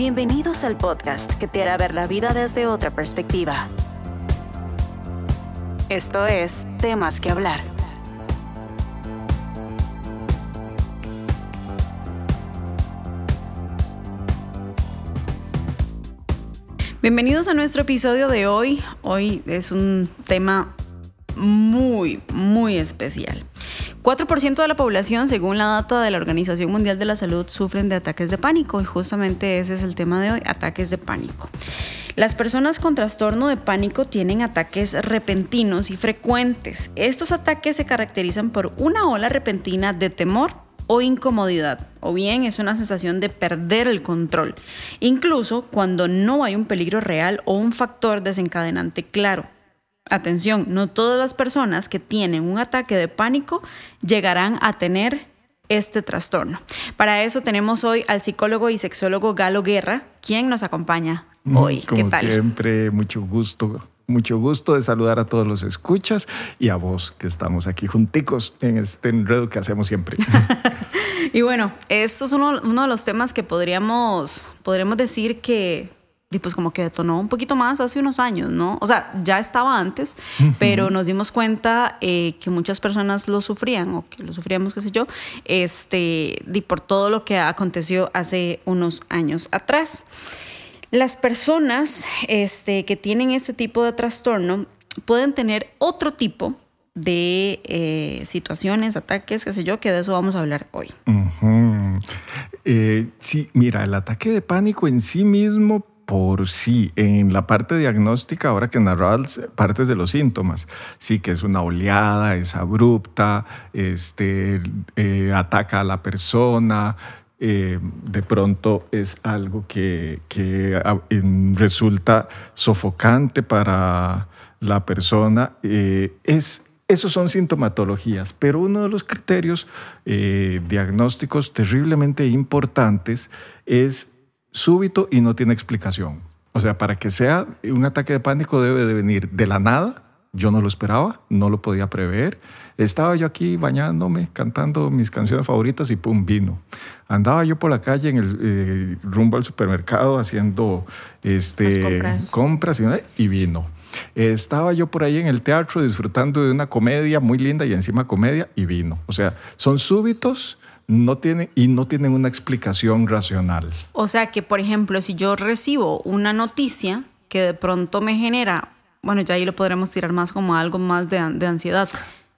Bienvenidos al podcast que te hará ver la vida desde otra perspectiva. Esto es Temas que hablar. Bienvenidos a nuestro episodio de hoy. Hoy es un tema muy, muy especial. 4% de la población, según la data de la Organización Mundial de la Salud, sufren de ataques de pánico y justamente ese es el tema de hoy, ataques de pánico. Las personas con trastorno de pánico tienen ataques repentinos y frecuentes. Estos ataques se caracterizan por una ola repentina de temor o incomodidad, o bien es una sensación de perder el control, incluso cuando no hay un peligro real o un factor desencadenante claro. Atención, no todas las personas que tienen un ataque de pánico llegarán a tener este trastorno. Para eso tenemos hoy al psicólogo y sexólogo Galo Guerra, quien nos acompaña mm, hoy. Como siempre, mucho gusto. Mucho gusto de saludar a todos los escuchas y a vos que estamos aquí junticos en este enredo que hacemos siempre. y bueno, esto es uno, uno de los temas que podríamos, podríamos decir que y pues como que detonó un poquito más hace unos años, ¿no? O sea, ya estaba antes, pero nos dimos cuenta eh, que muchas personas lo sufrían o que lo sufríamos, qué sé yo, este, y por todo lo que aconteció hace unos años atrás. Las personas este, que tienen este tipo de trastorno pueden tener otro tipo de eh, situaciones, ataques, qué sé yo, que de eso vamos a hablar hoy. Eh, sí, mira, el ataque de pánico en sí mismo por sí. En la parte diagnóstica, ahora que narrabas partes de los síntomas, sí que es una oleada, es abrupta, este, eh, ataca a la persona, eh, de pronto es algo que, ah, resulta sofocante para la persona. Eh, es, esos son sintomatologías, pero uno de los criterios diagnósticos terriblemente importantes es súbito y no tiene explicación. O sea, para que sea un ataque de pánico debe de venir de la nada. Yo no lo esperaba, no lo podía prever. Estaba yo aquí bañándome, cantando mis canciones favoritas y pum, vino. Andaba yo por la calle en el eh, rumbo al supermercado haciendo este, compras, y, y vino. Estaba yo por ahí en el teatro disfrutando de una comedia muy linda y encima comedia y vino. O sea, son súbitos no tienen y no tienen una explicación racional. O sea que, por ejemplo, si yo recibo una noticia que de pronto me genera, bueno, ya ahí lo podremos tirar más como algo más de, ansiedad.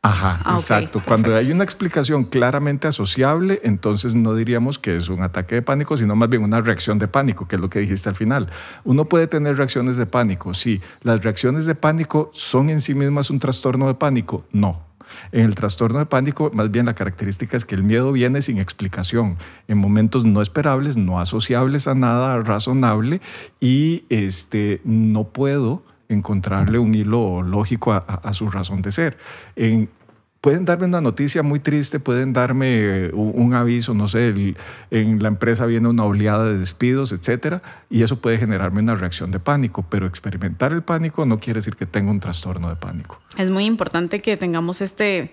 Ajá, ah, exacto. Cuando hay una explicación claramente asociable, entonces no diríamos que es un ataque de pánico, sino más bien una reacción de pánico, que es lo que dijiste al final. Uno puede tener reacciones de pánico, sí. ¿Las reacciones de pánico son en sí mismas un trastorno de pánico? No. En el trastorno de pánico, más bien la característica es que el miedo viene sin explicación, en momentos no esperables, no asociables a nada razonable y este, no puedo encontrarle un hilo lógico a, su razón de ser. Pueden darme una noticia muy triste, pueden darme un, aviso, no sé, en la empresa viene una oleada de despidos, etcétera, y eso puede generarme una reacción de pánico, pero experimentar el pánico no quiere decir que tenga un trastorno de pánico. Es muy importante que tengamos este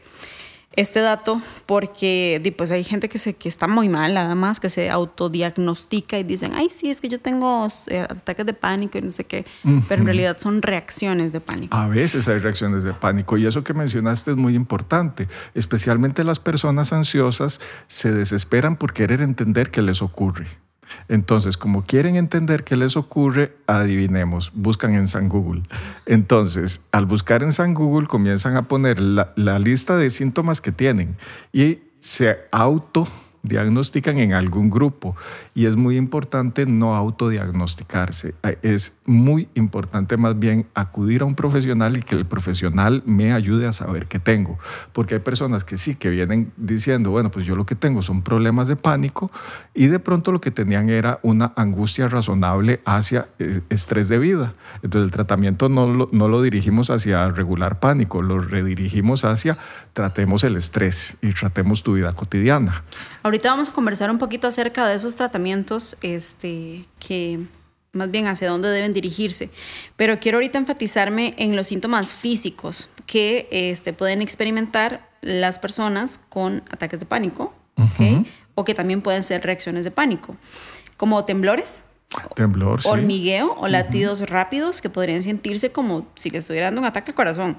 este dato porque pues hay gente que, se, que está muy mal, además, que se autodiagnostica y dicen, ay, sí, es que yo tengo eh, ataques de pánico y no sé qué, pero en realidad son reacciones de pánico. A veces hay reacciones de pánico y eso que mencionaste es muy importante, especialmente las personas ansiosas se desesperan por querer entender qué les ocurre. Entonces, como quieren entender qué les ocurre, adivinemos, buscan en San Google. Entonces, al buscar en San Google, comienzan a poner la, la lista de síntomas que tienen y se auto diagnostican en algún grupo y es muy importante no autodiagnosticarse. Es muy importante más bien acudir a un profesional y que el profesional me ayude a saber qué tengo, porque hay personas que sí, que vienen diciendo, bueno, pues yo lo que tengo son problemas de pánico y de pronto lo que tenían era una angustia razonable hacia eh, estrés de vida. Entonces el tratamiento no lo, no lo dirigimos hacia regular pánico, lo redirigimos hacia tratemos el estrés y tratemos tu vida cotidiana. Ahorita vamos a conversar un poquito acerca de esos tratamientos este, que más bien hacia dónde deben dirigirse. Pero quiero ahorita enfatizarme en los síntomas físicos que este, pueden experimentar las personas con ataques de pánico o que también pueden ser reacciones de pánico, como temblores. Temblor, sí. hormigueo o latidos rápidos que podrían sentirse como si le estuviera dando un ataque al corazón.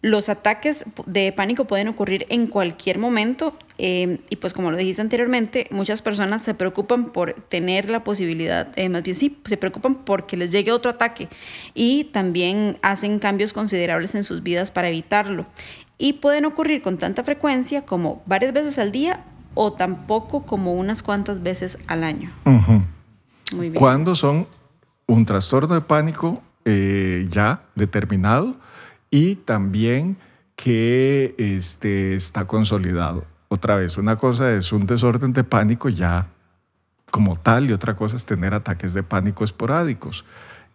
Los ataques de pánico pueden ocurrir en cualquier momento eh, y pues como lo dijiste anteriormente, muchas personas se preocupan por tener la posibilidad, eh, más bien sí, se preocupan porque les llegue otro ataque y también hacen cambios considerables en sus vidas para evitarlo. Y pueden ocurrir con tanta frecuencia como varias veces al día o tampoco como unas cuantas veces al año. Muy bien. Cuando son un trastorno de pánico eh, ya determinado y también que este, está consolidado. Otra vez, una cosa es un desorden de pánico ya como tal y otra cosa es tener ataques de pánico esporádicos.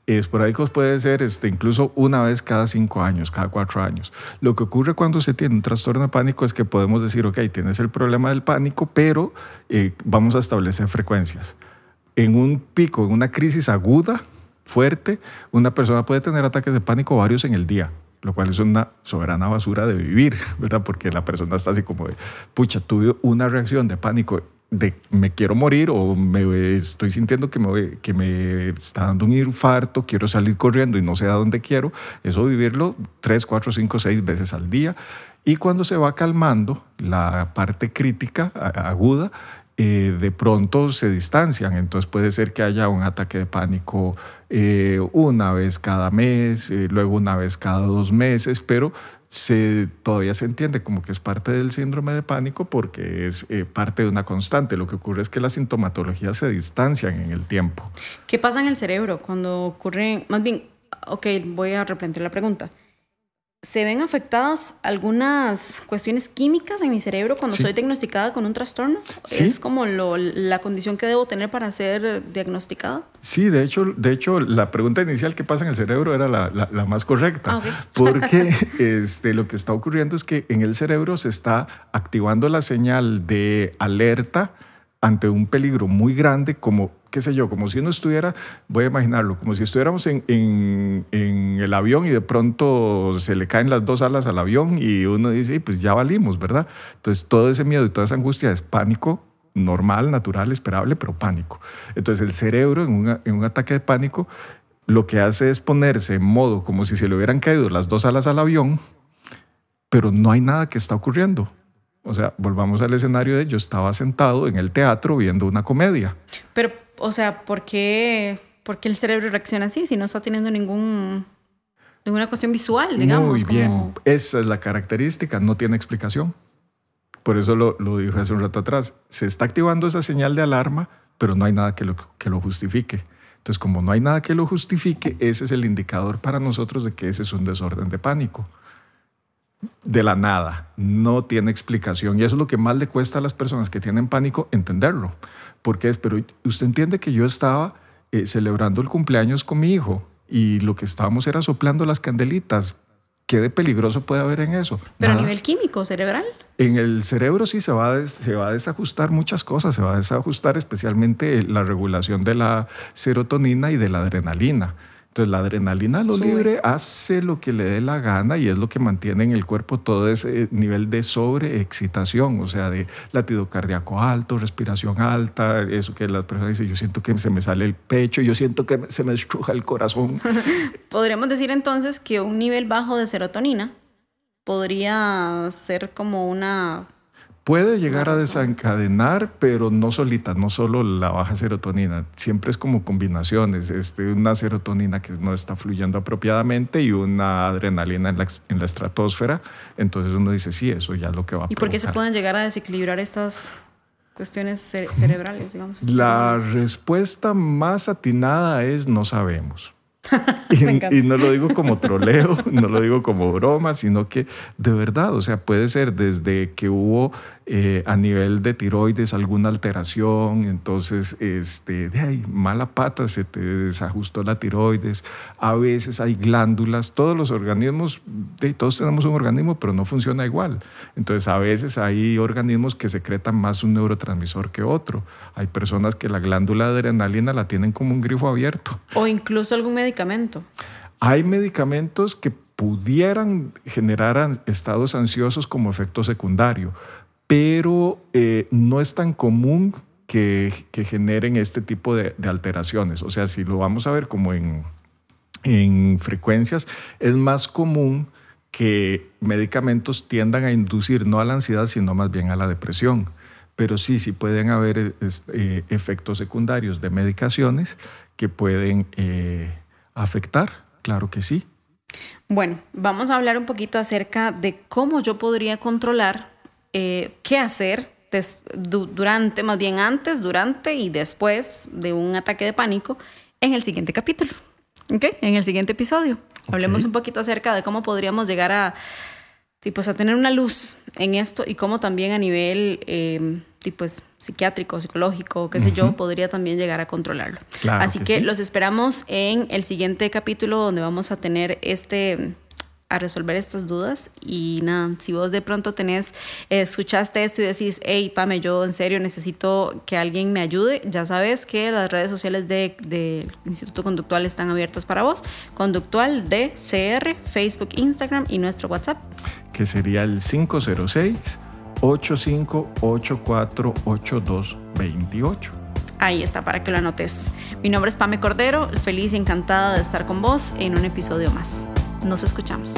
Esporádicos puede ser este, incluso una vez cada cinco años, cada cuatro años. Lo que ocurre cuando se tiene un trastorno de pánico es que podemos decir, ok, tienes el problema del pánico, pero eh, vamos a establecer frecuencias. En un pico, en una crisis aguda, fuerte, una persona puede tener ataques de pánico varios en el día lo cual es una soberana basura de vivir, ¿verdad? Porque la persona está así como de, pucha, tuve una reacción de pánico de me quiero morir o me estoy sintiendo que me, que me está dando un infarto, quiero salir corriendo y no sé a dónde quiero, eso vivirlo tres, cuatro, cinco, seis veces al día. Y cuando se va calmando la parte crítica aguda, eh, de pronto se distancian. Entonces puede ser que haya un ataque de pánico eh, una vez cada mes, eh, luego una vez cada dos meses, pero se, todavía se entiende como que es parte del síndrome de pánico porque es parte de una constante. Lo que ocurre es que las sintomatologías se distancian en el tiempo. ¿Qué pasa en el cerebro cuando ocurre, más bien, ok, voy a replantear la pregunta se ven afectadas algunas cuestiones químicas en mi cerebro cuando soy diagnosticada con un trastorno? ¿Es como la condición que debo tener para ser diagnosticada? Sí, de hecho, de hecho la pregunta inicial que pasa en el cerebro era la, más correcta, ah, porque este, lo que está ocurriendo es que en el cerebro se está activando la señal de alerta ante un peligro muy grande como qué sé yo, como si uno estuviera, voy a imaginarlo, como si estuviéramos en, en, el avión y de pronto se le caen las dos alas al avión y uno dice, pues ya valimos, ¿verdad? Entonces todo ese miedo y toda esa angustia es pánico normal, natural, esperable, pero pánico. Entonces el cerebro en, en un ataque de pánico lo que hace es ponerse en modo como si se le hubieran caído las dos alas al avión, pero no hay nada que está ocurriendo. O sea, volvamos al escenario de yo estaba sentado en el teatro viendo una comedia. Pero, o sea, ¿por qué, por qué el cerebro reacciona así si no está teniendo ningún, ninguna cuestión visual, digamos? Muy bien, esa es la característica, no tiene explicación. Por eso lo, lo dije hace un rato atrás. Se está activando esa señal de alarma, pero no hay nada que lo, que lo justifique. Entonces, como no hay nada que lo justifique, ese es el indicador para nosotros de que ese es un desorden de pánico de la nada, no tiene explicación. Y eso es lo que más le cuesta a las personas que tienen pánico entenderlo. Porque es, pero usted entiende que yo estaba eh, celebrando el cumpleaños con mi hijo y lo que estábamos era soplando las candelitas. ¿Qué de peligroso puede haber en eso? Pero a nivel químico, cerebral. En el cerebro sí se va, se va a desajustar muchas cosas, se va a desajustar especialmente la regulación de la serotonina y de la adrenalina. Entonces la adrenalina lo libre hace lo que le dé la gana y es lo que mantiene en el cuerpo todo ese nivel de sobreexcitación, o sea, de latido cardíaco alto, respiración alta, eso que las personas dicen, yo siento que se me sale el pecho, yo siento que se me estruja el corazón. Podríamos decir entonces que un nivel bajo de serotonina podría ser como una Puede llegar a desencadenar, pero no solita, no solo la baja serotonina. Siempre es como combinaciones. Este, una serotonina que no está fluyendo apropiadamente y una adrenalina en la, en la estratosfera. Entonces uno dice, sí, eso ya es lo que va a ¿Y por qué se pueden llegar a desequilibrar estas cuestiones cerebrales, digamos? La respuesta más atinada es no sabemos. y, no lo digo como troleo, no lo digo como broma, sino que de verdad, o sea, puede ser desde que hubo eh, a nivel de tiroides alguna alteración, entonces, este, de ahí, mala pata, se te desajustó la tiroides, a veces hay glándulas, todos los organismos, de, todos tenemos un organismo, pero no funciona igual. Entonces, a veces hay organismos que secretan más un neurotransmisor que otro. Hay personas que la glándula de adrenalina la tienen como un grifo abierto. O incluso algún Hay medicamentos que pudieran generar estados ansiosos como efecto secundario pero eh, no es tan común que, generen este tipo de, alteraciones. O sea, si lo vamos a ver como en, en frecuencias, es más común que medicamentos tiendan a inducir no a la ansiedad, sino más bien a la depresión. Pero sí, sí pueden haber eh, efectos secundarios de medicaciones que pueden eh, afectar, claro que sí. Bueno, vamos a hablar un poquito acerca de cómo yo podría controlar eh, qué hacer durante, más bien antes, durante y después de un ataque de pánico en el siguiente capítulo. ¿Ok? En el siguiente episodio. Hablemos un poquito acerca de cómo podríamos llegar a, pues, a tener una luz en esto y cómo también a nivel eh, pues, psiquiátrico, psicológico, qué sé yo, podría también llegar a controlarlo. Así que, los esperamos en el siguiente capítulo donde vamos a tener este a resolver estas dudas y nada, si vos de pronto tenés, escuchaste esto y decís, hey, Pame, yo en serio necesito que alguien me ayude, ya sabes que las redes sociales del de Instituto Conductual están abiertas para vos, Conductual de CR, Facebook, Instagram y nuestro WhatsApp. Que sería el 506 85848228. Ahí está, para que lo anotes. Mi nombre es Pame Cordero, feliz y encantada de estar con vos en un episodio más. Nos escuchamos.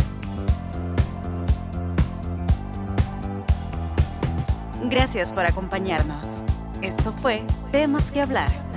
Gracias por acompañarnos. Esto fue Temas que hablar